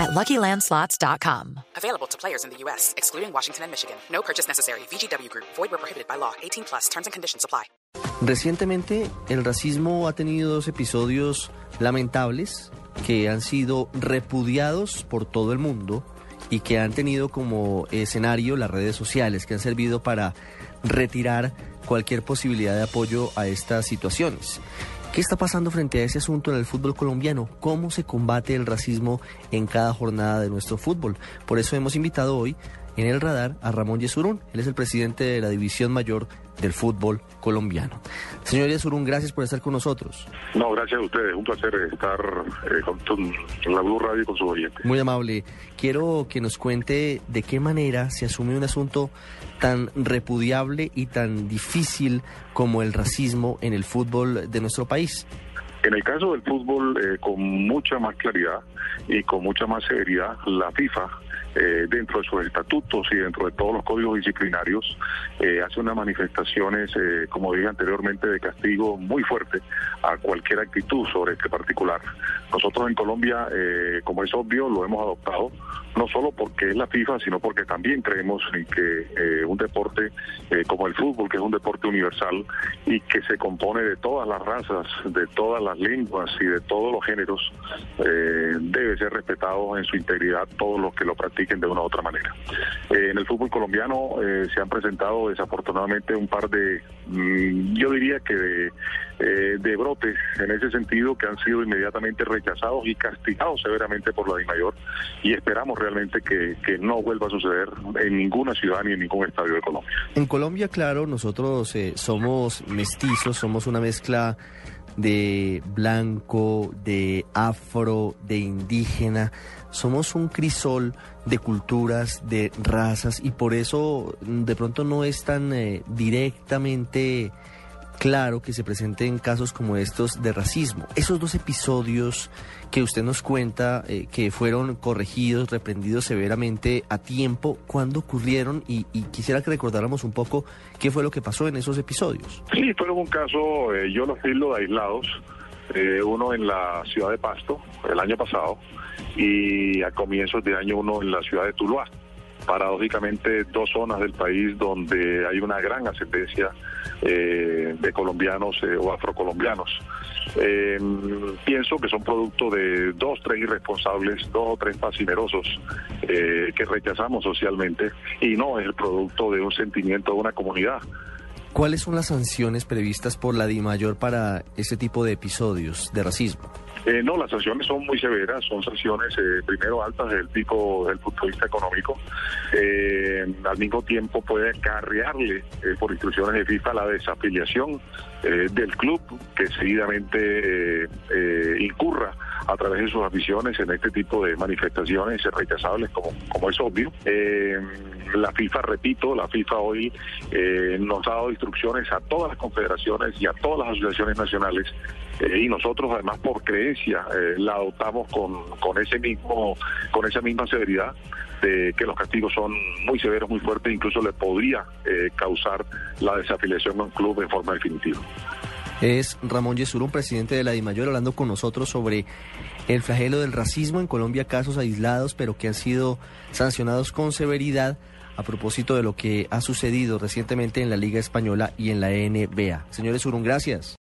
at LuckyLandSlots.com. Available to players in the U.S., excluding Washington and Michigan. No purchase necessary. VGW Group. Void where prohibited by law. 18 plus. Terms and conditions apply. Recientemente, el racismo ha tenido dos episodios lamentables que han sido repudiados por todo el mundo y que han tenido como escenario las redes sociales, que han servido para retirar cualquier posibilidad de apoyo a estas situaciones. ¿Qué está pasando frente a ese asunto en el fútbol colombiano? ¿Cómo se combate el racismo en cada jornada de nuestro fútbol? Por eso hemos invitado hoy en el radar a Ramón Yesurún. Él es el presidente de la División Mayor del Fútbol Colombiano. Señor Yesurún, gracias por estar con nosotros. No, gracias a ustedes. Un placer estar eh, con, con, la Blue Radio y con su oyente. Muy amable. Quiero que nos cuente de qué manera se asume un asunto tan repudiable y tan difícil como el racismo en el fútbol de nuestro país. En el caso del fútbol, eh, con mucha más claridad y con mucha más severidad, la FIFA eh, dentro de sus estatutos y dentro de todos los códigos disciplinarios, eh, hace unas manifestaciones, como dije anteriormente, de castigo muy fuerte a cualquier actitud sobre este particular. Nosotros en Colombia, como es obvio, lo hemos adoptado, no solo porque es la FIFA, sino porque también creemos en que un deporte como el fútbol, que es un deporte universal y que se compone de todas las razas, de todas las lenguas y de todos los géneros, debe ser respetado en su integridad todos los que lo practiquen de una u otra manera. en el fútbol colombiano se han presentado desafortunadamente un par de, mm, yo diría que de, de brotes en ese sentido que han sido inmediatamente rechazados y castigados severamente por la DIMAYOR y esperamos realmente que, que, no vuelva a suceder en ninguna ciudad ni en ningún estadio de Colombia. En Colombia, claro, nosotros eh, somos mestizos, somos una mezcla de blanco, de afro, de indígena. Somos un crisol de culturas, de razas y por eso de pronto no es tan eh, directamente claro que se presenten casos como estos de racismo. Esos dos episodios que usted nos cuenta eh, que fueron corregidos, reprendidos severamente a tiempo, ¿cuándo ocurrieron? Y, quisiera que recordáramos un poco qué fue lo que pasó en esos episodios. Sí, fueron un caso, eh, yo los tildo de aislados, eh, uno en la ciudad de Pasto el año pasado y a comienzos de año uno en la ciudad de Tuluá paradójicamente dos zonas del país donde hay una gran ascendencia eh, de colombianos eh, o afrocolombianos. Eh, pienso que son producto de dos, tres irresponsables, dos o tres fascinerosos que rechazamos socialmente y no es el producto de un sentimiento de una comunidad. ¿Cuáles son las sanciones previstas por la DIMAYOR para ese tipo de episodios de racismo? Eh, no, las sanciones son muy severas, son sanciones eh, primero altas del tipo del punto de vista económico. Eh, al mismo tiempo puede acarrearle por instrucciones de FIFA la desafiliación del club que seguidamente incurra a través de sus aficiones en este tipo de manifestaciones rechazables como, como es obvio. la FIFA, repito, la FIFA hoy nos ha dado instrucciones a todas las confederaciones y a todas las asociaciones nacionales y nosotros además por creencia eh, la adoptamos con, con ese mismo con esa misma severidad de que los castigos son muy severos, muy fuertes, incluso le podría eh, causar la desafiliación a un club en forma definitiva. Es Ramón Yesurún, presidente de la DIMAYOR, hablando con nosotros sobre el flagelo del racismo en Colombia, casos aislados, pero que han sido sancionados con severidad a propósito de lo que ha sucedido recientemente en la Liga Española y en la NBA. Señores Surún, gracias.